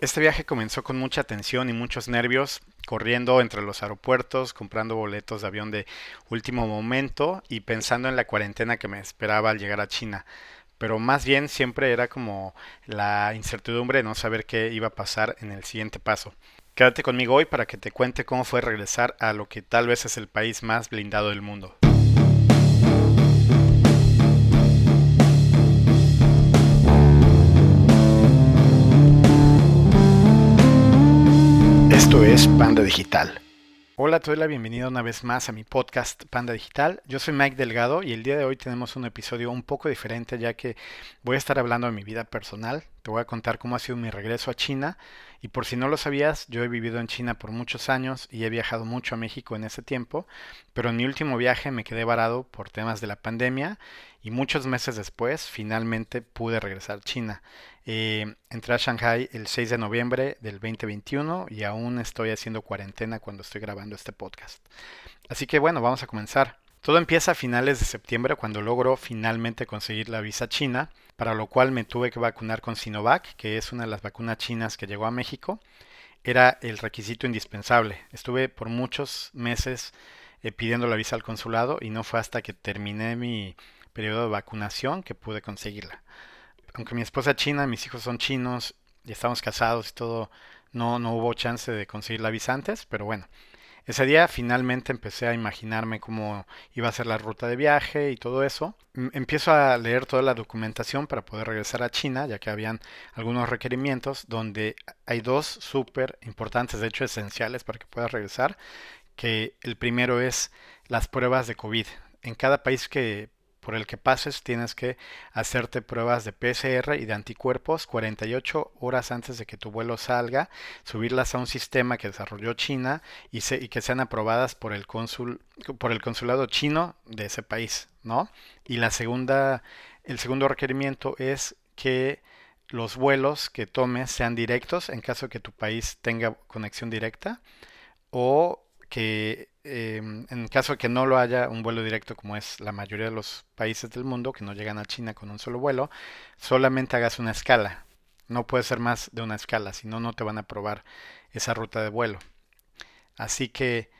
Este viaje comenzó con mucha tensión y muchos nervios, corriendo entre los aeropuertos, comprando boletos de avión de último momento y pensando en la cuarentena que me esperaba al llegar a China. Pero más bien siempre era como la incertidumbre de no saber qué iba a pasar en el siguiente paso. Quédate conmigo hoy para que te cuente cómo fue regresar a lo que tal vez es el país más blindado del mundo. Es Panda Digital. Hola, te doy la bienvenida una vez más a mi podcast Panda Digital. Yo soy Mike Delgado y el día de hoy tenemos un episodio un poco diferente ya que voy a estar hablando de mi vida personal. Te voy a contar cómo ha sido mi regreso a China y por si no lo sabías, yo he vivido en China por muchos años y he viajado mucho a México en ese tiempo, pero en mi último viaje me quedé varado por temas de la pandemia y muchos meses después finalmente pude regresar a China. Eh, entré a Shanghai el 6 de noviembre del 2021 y aún estoy haciendo cuarentena cuando estoy grabando este podcast. Así que bueno, vamos a comenzar. Todo empieza a finales de septiembre cuando logro finalmente conseguir la visa china, para lo cual me tuve que vacunar con Sinovac, que es una de las vacunas chinas que llegó a México. Era el requisito indispensable. Estuve por muchos meses eh, pidiendo la visa al consulado y no fue hasta que terminé mi periodo de vacunación que pude conseguirla. Aunque mi esposa es china, mis hijos son chinos y estamos casados y todo, no, no hubo chance de conseguir la visa antes, pero bueno, ese día finalmente empecé a imaginarme cómo iba a ser la ruta de viaje y todo eso. Empiezo a leer toda la documentación para poder regresar a China, ya que habían algunos requerimientos donde hay dos súper importantes, de hecho esenciales para que puedas regresar, que el primero es las pruebas de COVID. En cada país que por el que pases tienes que hacerte pruebas de PCR y de anticuerpos 48 horas antes de que tu vuelo salga, subirlas a un sistema que desarrolló China y, y que sean aprobadas por el cónsul por el consulado chino de ese país, ¿no? Y la segunda el segundo requerimiento es que los vuelos que tomes sean directos en caso de que tu país tenga conexión directa o que em, en caso de que no lo haya un vuelo directo como es la mayoría de los países del mundo que no llegan a China con un solo vuelo, solamente hagas una escala. No puede ser más de una escala, si no, no te van a aprobar esa ruta de vuelo. Así que,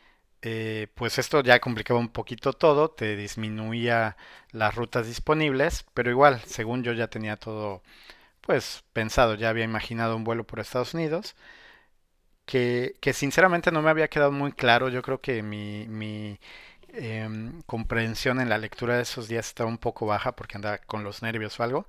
eh, pues esto ya complicaba un poquito todo, te disminuía las rutas disponibles, pero igual, según yo ya tenía todo, pues pensado, ya había imaginado un vuelo por Estados Unidos que, sinceramente no me había quedado muy claro. Yo creo que mi, mi em, comprensión en la lectura de esos días estaba un poco baja porque andaba con los nervios o algo.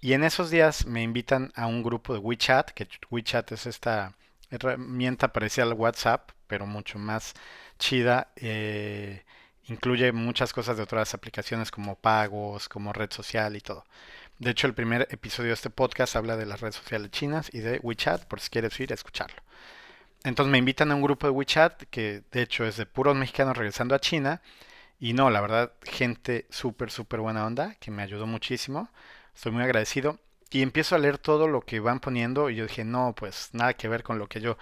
Y en esos días me invitan a un grupo de WeChat, que WeChat es esta herramienta parecida al WhatsApp, pero mucho más chida. Eh, incluye muchas cosas de otras aplicaciones como pagos, como red social y todo. De hecho, el primer episodio de este podcast habla de las redes sociales chinas y de WeChat, por si quieres ir a escucharlo. Entonces me invitan a un grupo de WeChat que de hecho es de puros mexicanos regresando a China. Y no, la verdad, gente súper, súper buena onda, que me ayudó muchísimo. Estoy muy agradecido. Y empiezo a leer todo lo que van poniendo y yo dije, no, pues nada que ver con lo que yo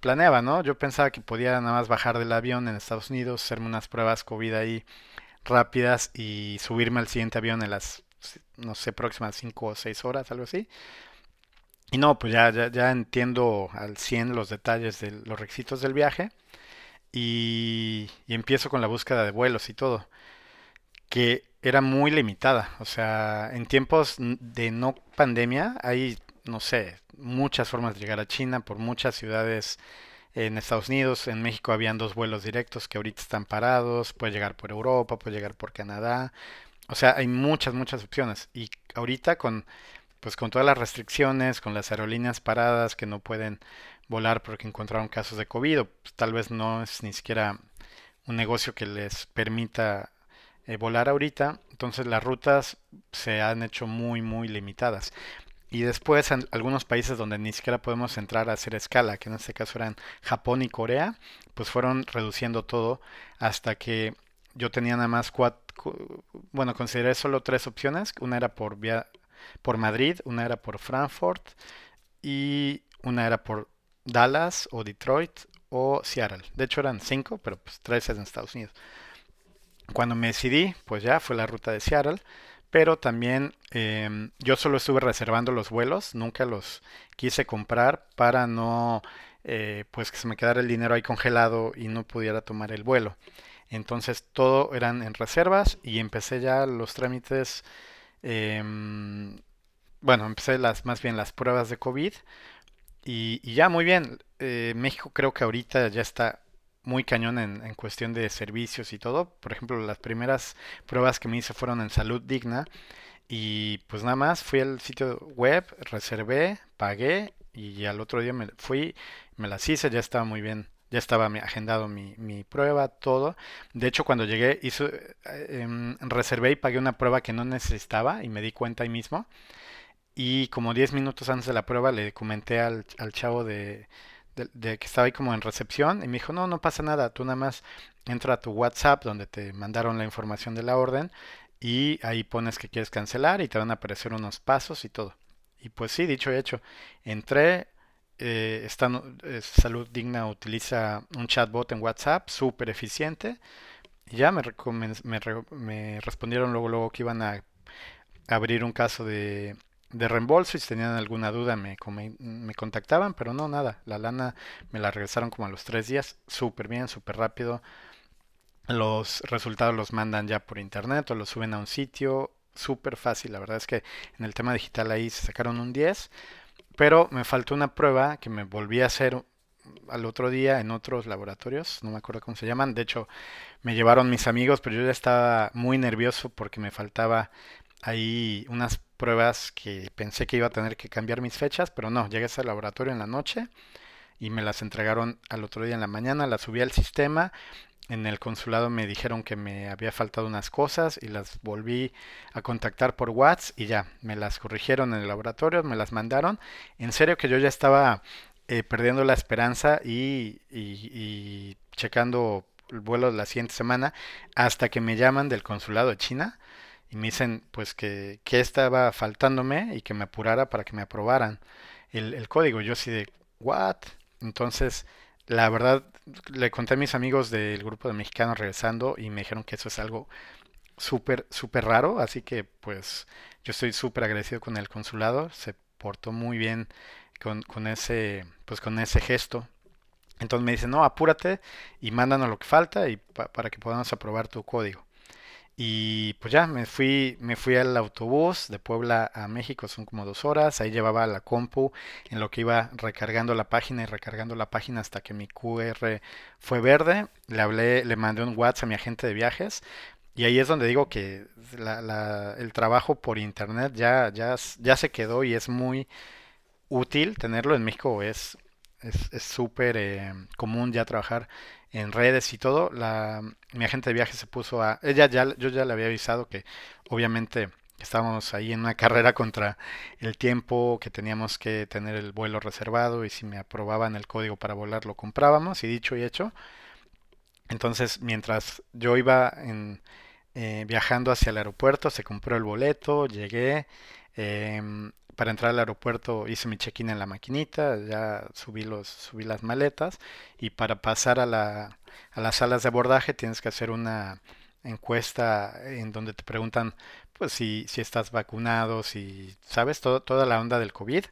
planeaba, ¿no? Yo pensaba que podía nada más bajar del avión en Estados Unidos, hacerme unas pruebas COVID ahí rápidas y subirme al siguiente avión en las, no sé, próximas 5 o 6 horas, algo así. Y no, pues ya, ya, entiendo al 100 los detalles de los requisitos del viaje y, y empiezo con la búsqueda de vuelos y todo, que era muy limitada. O sea, en tiempos de no pandemia hay, no sé, muchas formas de llegar a China por muchas ciudades en Estados Unidos, en México habían dos vuelos directos que ahorita están parados, puede llegar por Europa, puede llegar por Canadá. O sea, hay muchas, muchas opciones. Y ahorita con pues con todas las restricciones, con las aerolíneas paradas que no pueden volar porque encontraron casos de COVID, o pues, tal vez no es ni siquiera un negocio que les permita eh, volar ahorita, entonces las rutas se han hecho muy muy limitadas. Y después en algunos países donde ni siquiera podemos entrar a hacer escala, que en este caso eran Japón y Corea, pues fueron reduciendo todo hasta que yo tenía nada más cuatro, bueno, consideré solo tres opciones. Una era por vía por Madrid, una era por Frankfurt y una era por Dallas o Detroit o Seattle. De hecho eran cinco, pero pues tres en Estados Unidos. Cuando me decidí, pues ya fue la ruta de Seattle, pero también em, yo solo estuve reservando los vuelos, nunca los quise comprar para no, eh, pues que se me quedara el dinero ahí congelado y no pudiera tomar el vuelo. Entonces todo eran en reservas y empecé ya los trámites, em, bueno, empecé las más bien las pruebas de COVID y, ya muy bien. Eh, México creo que ahorita ya está muy cañón en, en, cuestión de servicios y todo. Por ejemplo, las primeras pruebas que me hice fueron en Salud Digna y pues nada más fui al sitio web, reservé, pagué y al otro día me fui, me las hice, ya estaba muy bien, ya estaba agendado mi, mi prueba, todo. De hecho, cuando llegué, hizo, eh, em, reservé y pagué una prueba que no necesitaba y me di cuenta ahí mismo. Y como 10 minutos antes de la prueba le comenté al, al chavo de, de, que estaba ahí como en recepción y me dijo, no, no pasa nada, tú nada más entra a tu WhatsApp donde te mandaron la información de la orden y ahí pones que quieres cancelar y te van a aparecer unos pasos y todo. Y pues sí, dicho y hecho, entré, eh, eh, Salud Digna utiliza un chatbot en WhatsApp súper eficiente. Ya me respondieron luego, luego que iban a abrir un caso de de reembolso y si tenían alguna duda me, me contactaban, pero no, nada, la lana me la regresaron como a los tres días, súper bien, súper rápido. Los resultados los mandan ya por internet o los suben a un sitio, súper fácil, la verdad es que en el tema digital ahí se sacaron un 10, pero me faltó una prueba que me volví a hacer al otro día en otros laboratorios, no me acuerdo cómo se llaman, de hecho me llevaron mis amigos, pero yo ya estaba muy nervioso porque me faltaba ahí unas pruebas que pensé que iba a tener que cambiar mis fechas, pero no, llegué a ese laboratorio en la noche y me las entregaron al otro día en la mañana, las subí al sistema, en el consulado me dijeron que me había faltado unas cosas y las volví a contactar por WhatsApp y ya, me las corrigieron en el laboratorio, me las mandaron. En serio que yo ya estaba eh, perdiendo la esperanza y, y, y checando el vuelo la siguiente semana hasta que me llaman del consulado de China y me dicen pues que, que estaba faltándome y que me apurara para que me aprobaran el, el código. Yo así de, ¿what? Entonces, la verdad, le conté a mis amigos del grupo de mexicanos regresando y me dijeron que eso es algo súper, súper raro. Así que pues yo estoy súper agradecido con el consulado. Se portó muy bien con, con, ese, pues, con ese gesto. Entonces me dicen, no, apúrate y mándanos lo que falta y para que podamos aprobar tu código. Y pues ya, me fui, me fui al autobús de Puebla a México, son como dos horas. Ahí llevaba la compu en lo que iba recargando la página y recargando la página hasta que mi QR fue verde. Le hablé, le mandé un WhatsApp a mi agente de viajes. Y ahí es donde digo que el trabajo por internet ya, ya, ya se quedó y es muy útil tenerlo. En México es es súper eh, común ya trabajar en redes y todo. La, mi agente de viaje se puso a... Ella ya, yo ya le había avisado que obviamente estábamos ahí en una carrera contra el tiempo que teníamos que tener el vuelo reservado y si me aprobaban el código para volar lo comprábamos y dicho y hecho. Entonces mientras yo iba en, eh, viajando hacia el aeropuerto se compró el boleto, llegué, em, para entrar al aeropuerto hice mi check-in en la maquinita, ya subí, los, subí las maletas y para pasar a, la, a las salas de abordaje tienes que hacer una encuesta en donde te preguntan pues si, si estás vacunado, si sabes toda la onda del COVID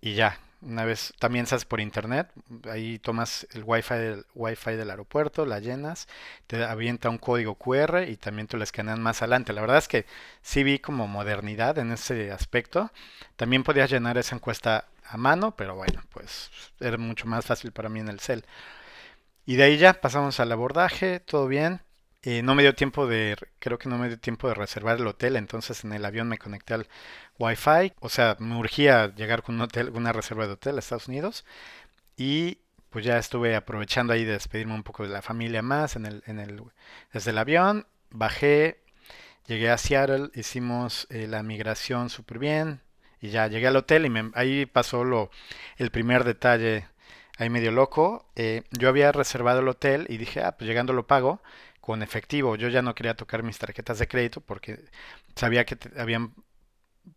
y ya, una vez también se por internet, ahí tomas el wifi del, wifi del aeropuerto, la llenas, te avienta un código QR y también te lo escanean más adelante. La verdad es que sí vi como modernidad en ese aspecto. También podías llenar esa encuesta a mano, pero bueno, pues era mucho más fácil para mí en el cel. Y de ahí ya pasamos al abordaje, todo bien. No me dio tiempo de, creo que no me dio tiempo de reservar el hotel, entonces en el avión me conecté al Wi-Fi, o sea, me urgía llegar con un hotel, una reserva de hotel a Estados Unidos y pues ya estuve aprovechando ahí de despedirme un poco de la familia más en el, en el, desde el avión, bajé, llegué a Seattle, hicimos eh, la migración súper bien y ya llegué al hotel y ahí pasó lo, el primer detalle ahí medio loco. Eh, yo había reservado el hotel y dije, ah, pues llegando lo pago con efectivo. Yo ya no quería tocar mis tarjetas de crédito porque sabía que habían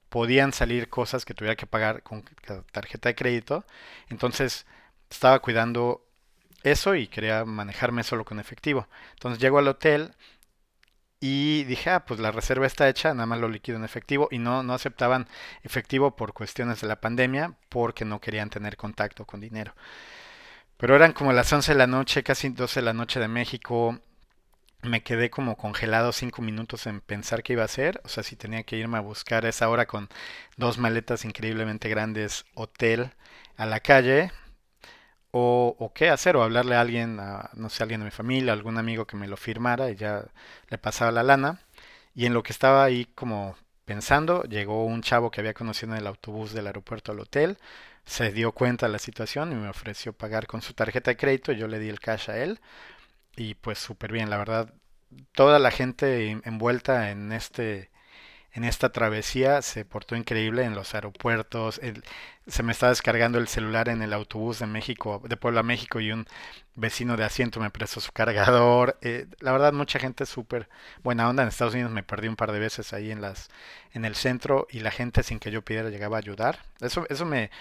podían salir cosas que tuviera que pagar con tarjeta de crédito. Entonces estaba cuidando eso y quería manejarme solo con efectivo. Entonces llego al hotel y dije, ah, pues la reserva está hecha, nada más lo liquido en efectivo y no, no aceptaban efectivo por cuestiones de la pandemia porque no querían tener contacto con dinero. Pero eran como las 11 de la noche, casi 12 de la noche de México. Me quedé como congelado cinco minutos en pensar qué iba a hacer. O sea, si tenía que irme a buscar a esa hora con dos maletas increíblemente grandes, hotel a la calle, o, qué hacer, o hablarle a alguien, a, no sé, alguien de mi familia, algún amigo que me lo firmara y ya le pasaba la lana. Y en lo que estaba ahí como pensando, llegó un chavo que había conocido en el autobús del aeropuerto al hotel, se dio cuenta de la situación y me ofreció pagar con su tarjeta de crédito, yo le di el cash a él y pues súper bien, la verdad, toda la gente envuelta en este en esta travesía se portó increíble en los aeropuertos. se me estaba descargando el celular en el autobús de México, de Puebla, México, y un vecino de asiento me prestó su cargador. Eh, la verdad, mucha gente súper buena onda. En Estados Unidos me perdí un par de veces ahí en las, en el centro y la gente sin que yo pidiera llegaba a ayudar. Eso, eso me,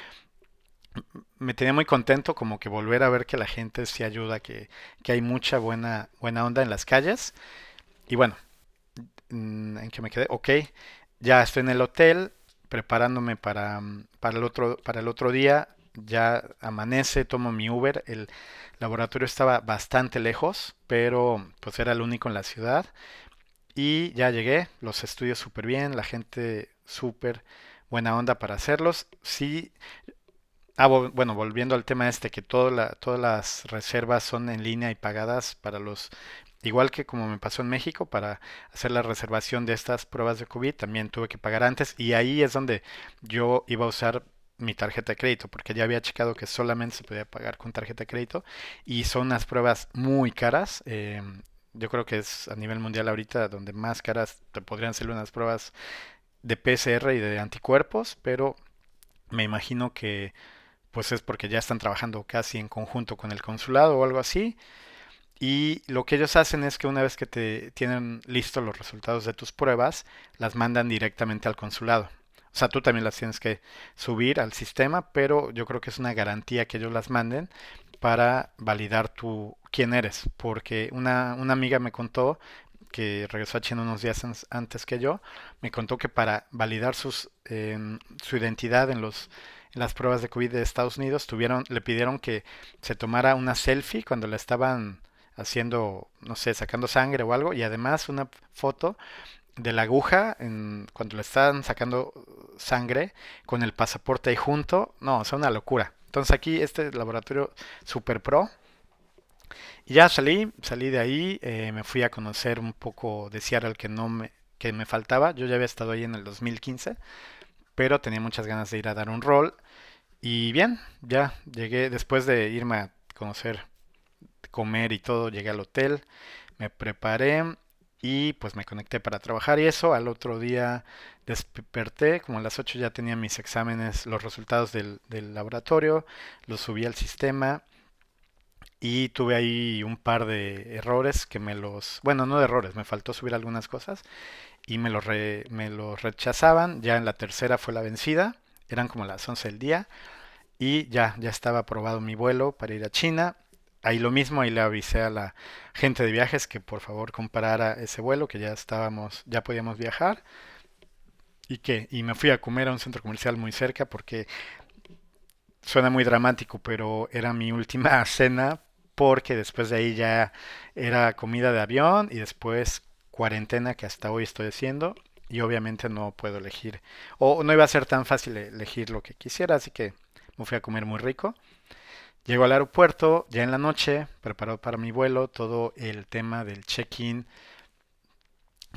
me tenía muy contento como que volver a ver que la gente sí ayuda, que, que hay mucha buena, buena onda en las calles. Y bueno, Mm, en que me quedé, ok, ya estoy en el hotel preparándome para, mm, para, el, otro, para el otro día, ya amanece, tomo mi Uber, el laboratorio estaba bastante lejos, pero pues era el único en la ciudad. Y ya llegué, los estudios súper bien, la gente súper buena onda para hacerlos, sí, Ah, bueno, volviendo al tema este, que toda todas las reservas son en línea y pagadas para los Igual que como me pasó en México, para hacer la reservación de estas pruebas de COVID, también tuve que pagar antes y ahí es donde yo iba a usar mi tarjeta de crédito, porque ya había checado que solamente se podía pagar con tarjeta de crédito y son unas pruebas muy caras. Em, yo creo que es a nivel mundial ahorita donde más caras te podrían ser unas pruebas de PCR y de anticuerpos, pero me imagino que pues es porque ya están trabajando casi en conjunto con el consulado o algo así. Y lo que ellos hacen es que una vez que te tienen listos los resultados de tus pruebas, las mandan directamente al consulado. O sea, tú también las tienes que subir al sistema, pero yo creo que es una garantía que ellos las manden para validar tu quién eres. Porque una, una amiga me contó que regresó a China unos días antes que yo, me contó que para validar sus, em, su identidad en los las pruebas de COVID de Estados Unidos tuvieron, le pidieron que se tomara una selfie cuando la estaban haciendo, no sé, sacando sangre o algo, y además una foto de la aguja en, cuando le están sacando sangre con el pasaporte ahí junto. No, es una locura. Entonces aquí este laboratorio super pro. Y ya salí, salí de ahí, eh, me fui a conocer un poco de Seattle que no me, que me faltaba. Yo ya había estado ahí en el 2015, pero tenía muchas ganas de ir a dar un rol. Y bien, ya llegué después de irme a conocer comer y todo, llegué al hotel, me preparé y pues me conecté para trabajar y eso. Al otro día desperté, como a las 8 ya tenía mis exámenes, los resultados del, laboratorio, los subí al sistema y tuve ahí un par de errores que me los, bueno, no de errores, me faltó subir algunas cosas y me los, me los rechazaban. Ya en la tercera fue la vencida, eran como las 11 del día y ya, ya estaba aprobado mi vuelo para ir a China ahí lo mismo, ahí le avisé a la gente de viajes que por favor comparara ese vuelo, que ya estábamos, ya podíamos viajar. Y que, y me fui a comer a un centro comercial muy cerca porque suena muy dramático, pero era mi última cena porque después de ahí ya era comida de avión y después cuarentena que hasta hoy estoy haciendo y obviamente no puedo elegir o no iba a ser tan fácil elegir lo que quisiera, así que me fui a comer muy rico. Llego al aeropuerto ya en la noche, preparado para mi vuelo, todo el tema del check-in.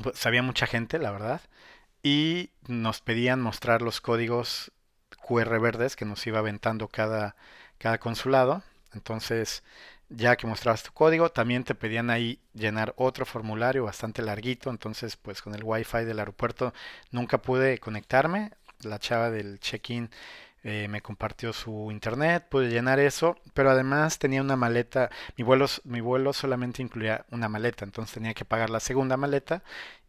Pues, había mucha gente, la verdad, y nos pedían mostrar los códigos QR verdes que nos iba aventando cada, cada consulado. Entonces, ya que mostrabas tu código, también te pedían ahí llenar otro formulario bastante larguito. Entonces, pues con el wifi del aeropuerto nunca pude conectarme. La chava del check-in eh, me compartió su internet, pude llenar eso, pero además tenía una maleta, mi vuelo, mi vuelo solamente incluía una maleta, entonces tenía que pagar la segunda maleta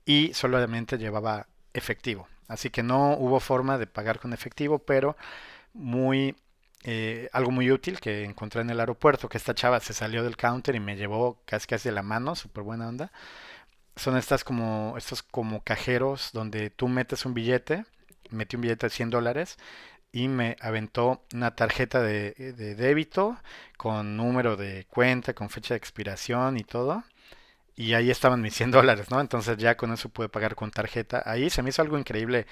y solamente llevaba efectivo. Así que no hubo forma de pagar con efectivo, pero muy eh, algo muy útil que encontré en el aeropuerto, que esta chava se salió del counter y me llevó casi casi de la mano, súper buena onda. son estas como, estos como cajeros donde tú metes un billete, metí un billete de 100 dólares y me aventó una tarjeta de, de débito con número de cuenta, con fecha de expiración y todo. Y ahí estaban mis 100 dólares, ¿no? Entonces ya con eso pude pagar con tarjeta. Ahí se me hizo algo increíble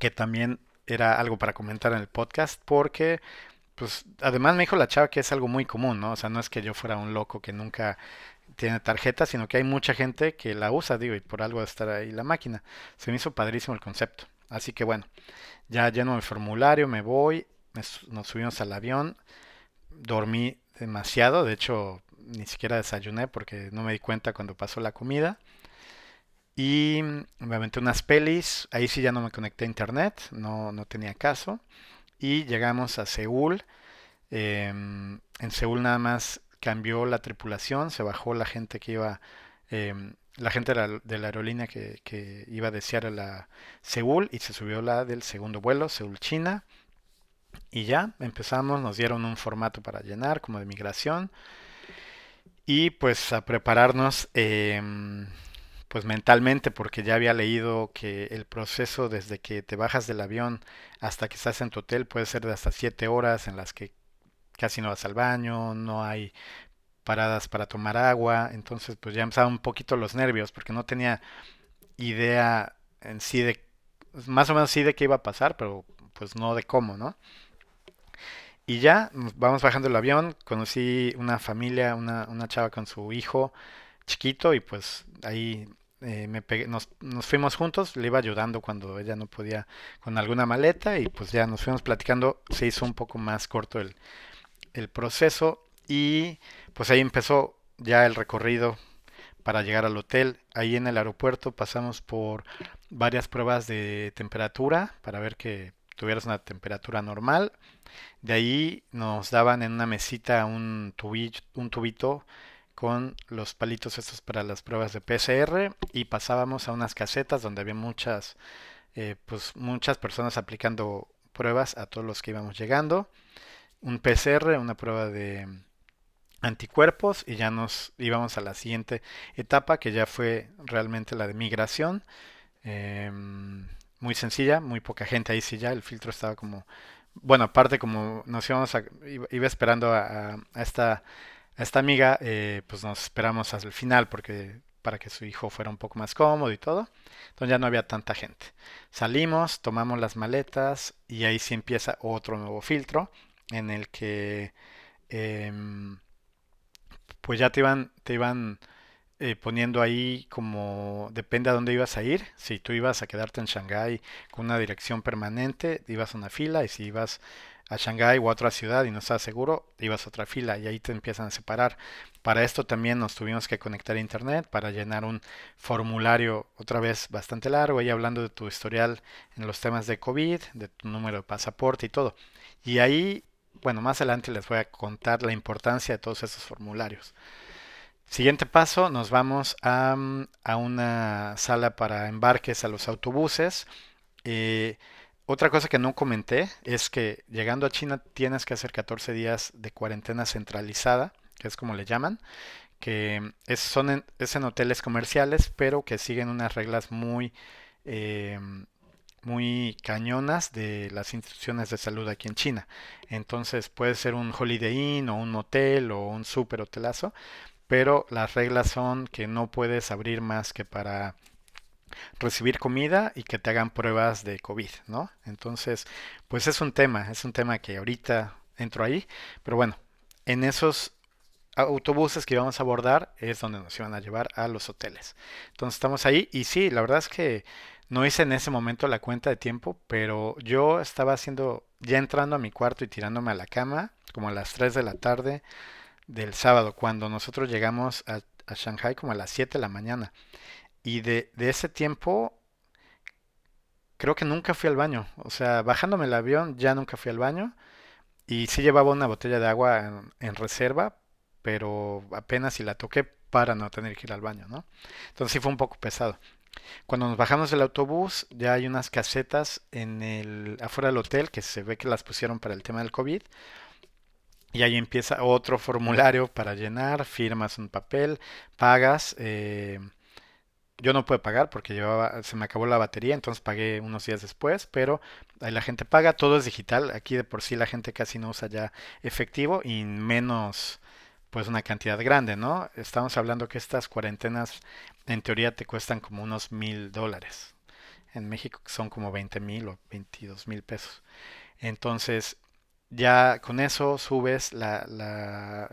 que también era algo para comentar en el podcast porque pues además me dijo la chava que es algo muy común, ¿no? O sea, no es que yo fuera un loco que nunca tiene tarjeta, sino que hay mucha gente que la usa, digo, y por algo estar ahí la máquina. Se me hizo padrísimo el concepto. Así que bueno, ya lleno el formulario, me voy, nos subimos al avión, dormí demasiado, de hecho ni siquiera desayuné porque no me di cuenta cuando pasó la comida. Y me aventé unas pelis, ahí sí ya no me conecté a internet, no, no tenía caso. Y llegamos a Seúl. Em, en Seúl nada más cambió la tripulación, se bajó la gente que iba, em, la gente de la, aerolínea que, iba a desear a Seúl y se subió la del segundo vuelo, Seúl, China. Y ya empezamos, nos dieron un formato para llenar como de migración y pues a prepararnos em, pues mentalmente porque ya había leído que el proceso desde que te bajas del avión hasta que estás en tu hotel puede ser de hasta 7 horas en las que casi no vas al baño, no hay paradas para tomar agua, entonces pues ya empezaban un poquito los nervios porque no tenía idea en sí de, más o menos sí de qué iba a pasar, pero pues no de cómo, ¿no? Y ya vamos bajando el avión, conocí una familia, una, una chava con su hijo chiquito y pues ahí eh, me nos, nos, fuimos juntos, le iba ayudando cuando ella no podía con alguna maleta y pues ya nos fuimos platicando, se hizo un poco más corto el, el proceso y pues ahí empezó ya el recorrido para llegar al hotel. Ahí en el aeropuerto pasamos por varias pruebas de temperatura para ver que tuvieras una temperatura normal. De ahí nos daban en una mesita un, tubito con los palitos estos para las pruebas de PCR y pasábamos a unas casetas donde había muchas, eh, pues muchas personas aplicando pruebas a todos los que íbamos llegando un PCR, una prueba de anticuerpos y ya nos íbamos a la siguiente etapa que ya fue realmente la de migración. Em, muy sencilla, muy poca gente ahí sí ya, el filtro estaba como, bueno, aparte como nos íbamos a, iba esperando a, esta, a esta amiga, eh, pues nos esperamos hasta el final porque para que su hijo fuera un poco más cómodo y todo. Entonces ya no había tanta gente. Salimos, tomamos las maletas y ahí sí empieza otro nuevo filtro en el que em, pues ya te iban, te iban eh, poniendo ahí como depende a dónde ibas a ir. Si tú ibas a quedarte en Shanghái con una dirección permanente, ibas a una fila y si ibas a Shanghái o a otra ciudad y no estabas seguro, ibas a otra fila y ahí te empiezan a separar. Para esto también nos tuvimos que conectar a internet para llenar un formulario otra vez bastante largo, ahí hablando de tu historial en los temas de COVID, de tu número de pasaporte y todo. Y ahí bueno, más adelante les voy a contar la importancia de todos esos formularios. Siguiente paso, nos vamos a, mm, una sala para embarques a los autobuses. Eh, otra cosa que no comenté es que llegando a China tienes que hacer 14 días de cuarentena centralizada, que es como le llaman, que es, son en, es en hoteles comerciales, pero que siguen unas reglas muy eh, muy cañonas de las instituciones de salud aquí en China. Entonces puede ser un Holiday Inn o un hotel o un super hotelazo, pero las reglas son que no puedes abrir más que para recibir comida y que te hagan pruebas de COVID, ¿no? Entonces, pues es un tema, es un tema que ahorita entro ahí, pero bueno, en esos autobuses que íbamos a abordar es donde nos iban a llevar a los hoteles. Entonces estamos ahí y sí, la verdad es que no hice en ese momento la cuenta de tiempo, pero yo estaba haciendo, ya entrando a mi cuarto y tirándome a la cama, como a las 3 de la tarde del sábado, cuando nosotros llegamos a, Shanghai como a las 7 de la mañana. Y de, ese tiempo, creo que nunca fui al baño. O sea, bajándome el avión, ya nunca fui al baño. Y sí llevaba una botella de agua en, en reserva, pero apenas si la toqué para no tener que ir al baño, ¿no? Entonces sí fue un poco pesado. Cuando nos bajamos del autobús, ya hay unas casetas en el, afuera del hotel que se ve que las pusieron para el tema del COVID. Y ahí empieza otro formulario para llenar, firmas un papel, pagas, eh, Yo no pude pagar porque llevaba, se me acabó la batería, entonces pagué unos días después, pero ahí la gente paga, todo es digital. Aquí de por sí la gente casi no usa ya efectivo y menos pues una cantidad grande, ¿no? Estamos hablando que estas cuarentenas en teoría te cuestan como unos mil dólares. En México son como 20 mil o 22 mil pesos. Entonces, ya con eso subes la, la,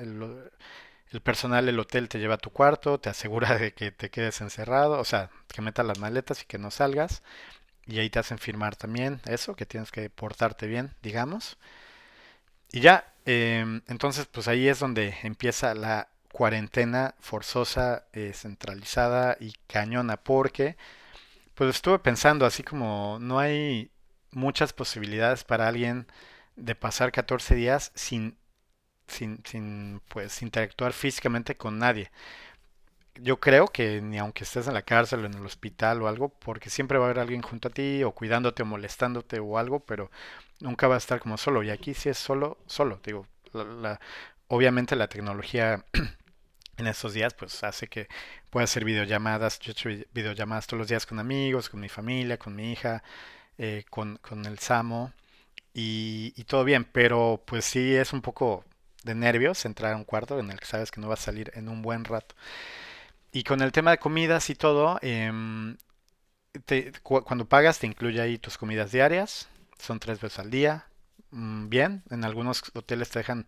el personal del hotel te lleva a tu cuarto, te asegura de que te quedes encerrado, o sea, que metas las maletas y que no salgas. Y ahí te hacen firmar también eso, que tienes que portarte bien, digamos. Y ya, em, entonces pues ahí es donde empieza la cuarentena forzosa, eh, centralizada y cañona, porque pues estuve pensando así como no hay muchas posibilidades para alguien de pasar 14 días sin sin, sin pues interactuar físicamente con nadie. Yo creo que ni aunque estés en la cárcel o en el hospital o algo, porque siempre va a haber alguien junto a ti o cuidándote o molestándote o algo, pero nunca va a estar como solo. Y aquí sí es solo, solo. Digo, la, obviamente la tecnología en estos días pues hace que pueda hacer videollamadas. Yo he hecho videollamadas todos los días con amigos, con mi familia, con mi hija, eh, con, con, el Samo y, y todo bien, pero pues sí es un poco de nervios entrar a un cuarto en el que sabes que no vas a salir en un buen rato. Y con el tema de comidas y todo, em, cuando pagas te incluye ahí tus comidas diarias, son tres veces al día. Mm, bien, en algunos hoteles te dejan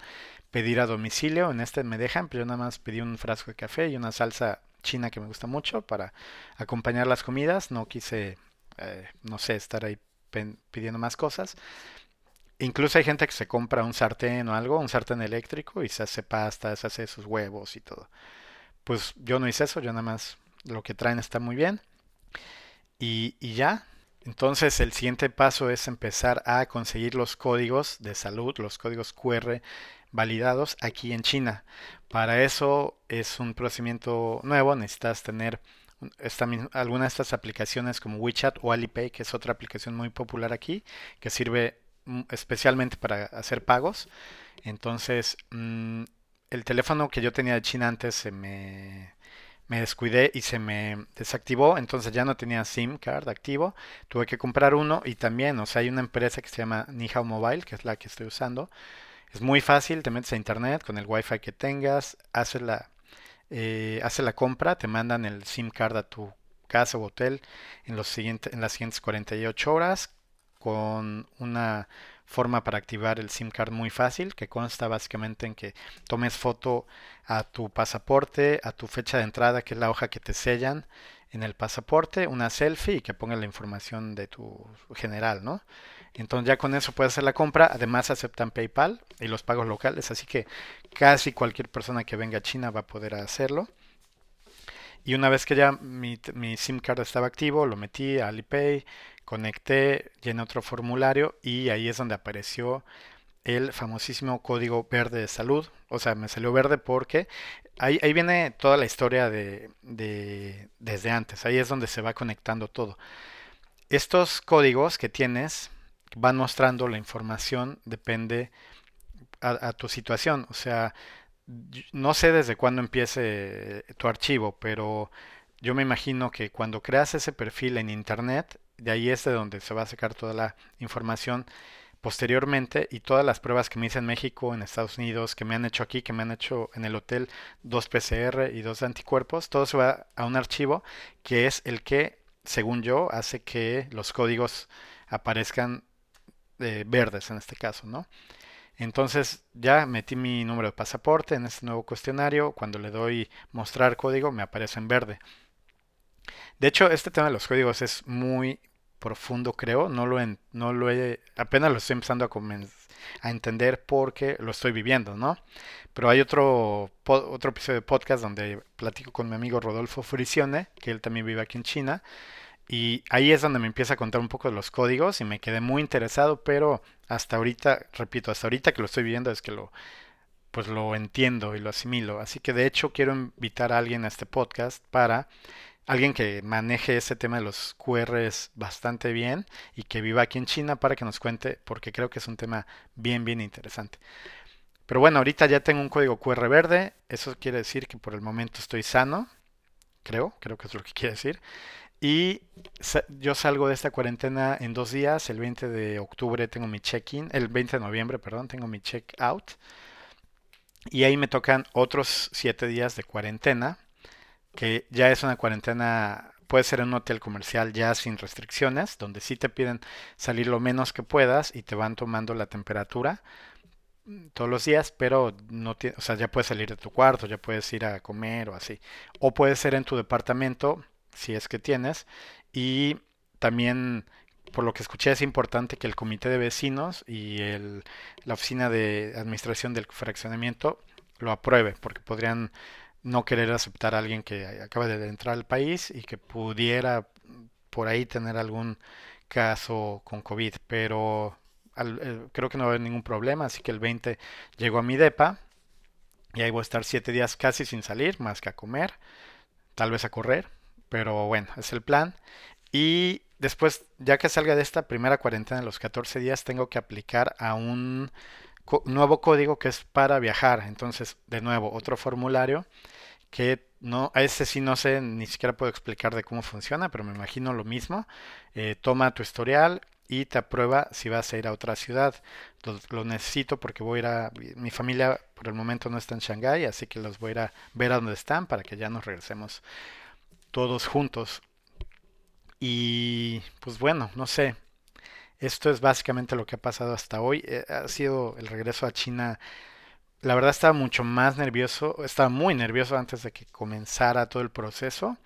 pedir a domicilio, en este me dejan, pero yo nada más pedí un frasco de café y una salsa china que me gusta mucho para acompañar las comidas. No quise, eh, no sé, estar ahí pidiendo más cosas. Incluso hay gente que se compra un sartén o algo, un sartén eléctrico y se hace pasta, se hace sus huevos y todo. Pues yo no hice eso, yo nada más lo que traen está muy bien. Y, ya. Entonces el siguiente paso es empezar a conseguir los códigos de salud, los códigos QR validados aquí en China. Para eso es un procedimiento nuevo, necesitas tener alguna de estas aplicaciones como WeChat o Alipay, que es otra aplicación muy popular aquí, que sirve Mm, especialmente para hacer pagos. Entonces, mm, el teléfono que yo tenía de China antes se me, me descuidé y se me desactivó, entonces ya no tenía SIM card activo. Tuve que comprar uno y también, o sea, hay una empresa que se llama Nihao Mobile, que es la que estoy usando. Es muy fácil, te metes a internet con el wifi que tengas, haces la, eh, haces la compra, te mandan el SIM card a tu casa o hotel en, los siguientes, en las siguientes 48 horas con una forma para activar el SIM card muy fácil que consta básicamente en que tomes foto a tu pasaporte, a tu fecha de entrada, que es la hoja que te sellan en el pasaporte, una selfie y que ponga la información de tu general, ¿no? Entonces ya con eso puedes hacer la compra. Además aceptan PayPal y los pagos locales, así que casi cualquier persona que venga a China va a poder hacerlo. Y una vez que ya mi, mi SIM card estaba activo, lo metí a Alipay, conecté, llené otro formulario y ahí es donde apareció el famosísimo código verde de salud. O sea, me salió verde porque ahí, ahí viene toda la historia de, de, desde antes. Ahí es donde se va conectando todo. Estos códigos que tienes van mostrando la información, depende a, a tu situación. O sea, no sé desde cuándo empiece tu archivo, pero yo me imagino que cuando creas ese perfil en internet, de ahí es de donde se va a sacar toda la información posteriormente y todas las pruebas que me hice en México, en Estados Unidos, que me han hecho aquí, que me han hecho en el hotel, dos PCR y dos anticuerpos, todo se va a un archivo que es el que, según yo, hace que los códigos aparezcan eh, verdes en este caso, ¿no? Entonces ya metí mi número de pasaporte en este nuevo cuestionario, cuando le doy mostrar código me aparece en verde. De hecho, este tema de los códigos es muy profundo, creo. No lo, no lo he, apenas lo estoy empezando a, a entender porque lo estoy viviendo, ¿no? Pero hay otro, otro episodio de podcast donde platico con mi amigo Rodolfo Frisione, que él también vive aquí en China. Y ahí es donde me empieza a contar un poco de los códigos y me quedé muy interesado, pero hasta ahorita, repito, hasta ahorita que lo estoy viendo es que lo, pues lo entiendo y lo asimilo. Así que de hecho quiero invitar a alguien a este podcast para alguien que maneje ese tema de los QRs bastante bien y que viva aquí en China para que nos cuente, porque creo que es un tema bien, bien interesante. Pero bueno, ahorita ya tengo un código QR verde, eso quiere decir que por el momento estoy sano, creo, creo que es lo que quiere decir. Y yo salgo de esta cuarentena en dos días. El 20 de octubre tengo mi check-in. El 20 de noviembre, perdón, tengo mi check-out. Y ahí me tocan otros siete días de cuarentena. Que ya es una cuarentena, puede ser en un hotel comercial ya sin restricciones, donde sí te piden salir lo menos que puedas y te van tomando la temperatura todos los días, pero no o sea, ya puedes salir de tu cuarto, ya puedes ir a comer o así. O puede ser en tu departamento, si es que tienes. Y también, por lo que escuché, es importante que el comité de vecinos y el, la oficina de administración del fraccionamiento lo apruebe, porque podrían no querer aceptar a alguien que acaba de entrar al país y que pudiera por ahí tener algún caso con COVID, pero eh, creo que no va a haber ningún problema, así que el 20 llego a mi depa y ahí voy a estar 7 días casi sin salir, más que a comer, tal vez a correr, pero bueno, es el plan. Y después, ya que salga de esta primera cuarentena de los 14 días, tengo que aplicar a un nuevo código que es para viajar. Entonces, de nuevo, otro formulario que no, a ese sí no sé, ni siquiera puedo explicar de cómo funciona, pero me imagino lo mismo. Eh, toma tu historial y te aprueba si vas a ir a otra ciudad. Lo, necesito porque voy a ir a... Mi familia por el momento no está en Shanghái, así que los voy a ir a ver a dónde están para que ya nos regresemos todos juntos. Y pues bueno, no sé. Esto es básicamente lo que ha pasado hasta hoy. Eh, ha sido el regreso a China. La verdad estaba mucho más nervioso, estaba muy nervioso antes de que comenzara todo el proceso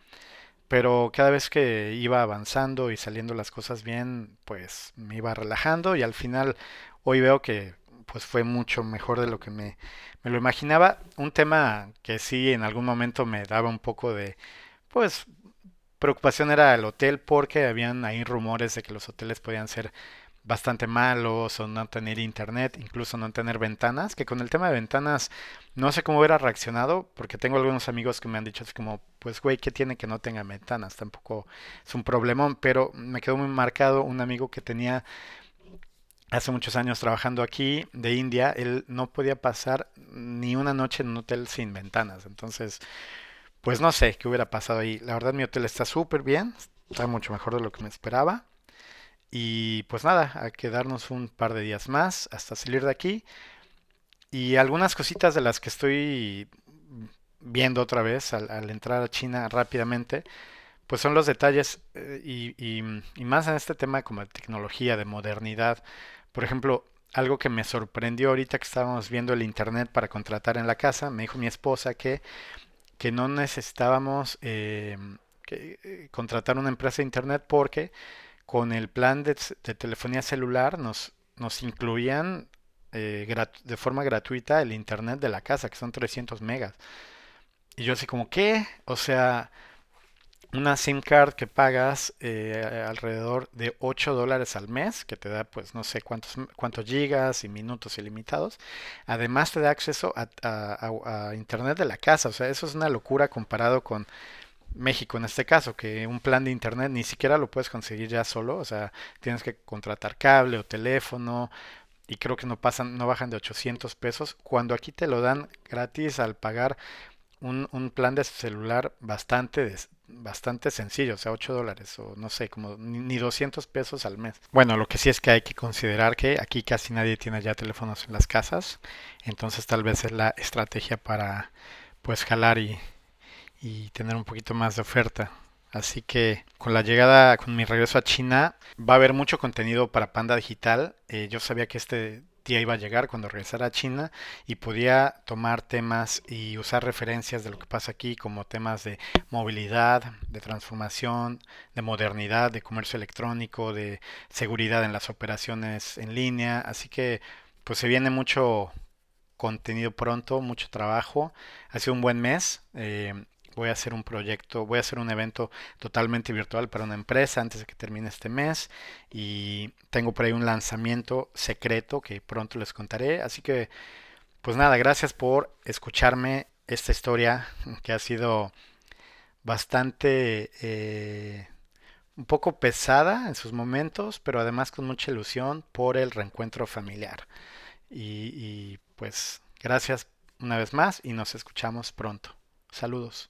pero cada vez que iba avanzando y saliendo las cosas bien, pues me iba relajando y al final hoy veo que pues fue mucho mejor de lo que me, me lo imaginaba. Un tema que sí en algún momento me daba un poco de pues preocupación era el hotel porque habían ahí rumores de que los hoteles podían ser bastante malos o no tener internet, incluso no tener ventanas, que con el tema de ventanas no sé cómo hubiera reaccionado, porque tengo algunos amigos que me han dicho así como, pues güey, ¿qué tiene que no tenga ventanas? Tampoco es un problemón, pero me quedó muy marcado un amigo que tenía hace muchos años trabajando aquí de India, él no podía pasar ni una noche en un hotel sin ventanas, entonces, pues no sé qué hubiera pasado ahí. La verdad mi hotel está súper bien, está mucho mejor de lo que me esperaba. Y pues nada, a quedarnos un par de días más hasta salir de aquí. Y algunas cositas de las que estoy viendo otra vez al, entrar a China rápidamente, pues son los detalles eh, y, y, más en este tema como de tecnología, de modernidad. Por ejemplo, algo que me sorprendió ahorita que estábamos viendo el internet para contratar en la casa, me dijo mi esposa que, que no necesitábamos eh, eh, contratar una empresa de internet porque con el plan de, telefonía celular nos, nos incluían eh, de forma gratuita el internet de la casa, que son 300 megas. Y yo así como, ¿qué? O sea, una SIM card que pagas eh, alrededor de 8 dólares al mes, que te da pues no sé cuántos, cuántos gigas y minutos ilimitados. Además te da acceso a internet de la casa. O sea, eso es una locura comparado con México en este caso, que un plan de internet ni siquiera lo puedes conseguir ya solo, o sea, tienes que contratar cable o teléfono y creo que no pasan, no bajan de 800 pesos, cuando aquí te lo dan gratis al pagar un, un plan de celular bastante, bastante sencillo, o sea, 8 dólares o no sé, como ni, ni 200 pesos al mes. Bueno, lo que sí es que hay que considerar que aquí casi nadie tiene ya teléfonos en las casas, entonces tal vez es la estrategia para pues jalar y y tener un poquito más de oferta. Así que con la llegada, con mi regreso a China, va a haber mucho contenido para Panda Digital. Eh, yo sabía que este día iba a llegar cuando regresara a China y podía tomar temas y usar referencias de lo que pasa aquí como temas de movilidad, de transformación, de modernidad, de comercio electrónico, de seguridad en las operaciones en línea. Así que pues se viene mucho contenido pronto, mucho trabajo. Ha sido un buen mes. Eh, voy a hacer un proyecto, voy a hacer un evento totalmente virtual para una empresa antes de que termine este mes y tengo por ahí un lanzamiento secreto que pronto les contaré. Así que, pues nada, gracias por escucharme esta historia que ha sido bastante... Eh, un poco pesada en sus momentos, pero además con mucha ilusión por el reencuentro familiar. Y, y pues gracias una vez más y nos escuchamos pronto. Saludos.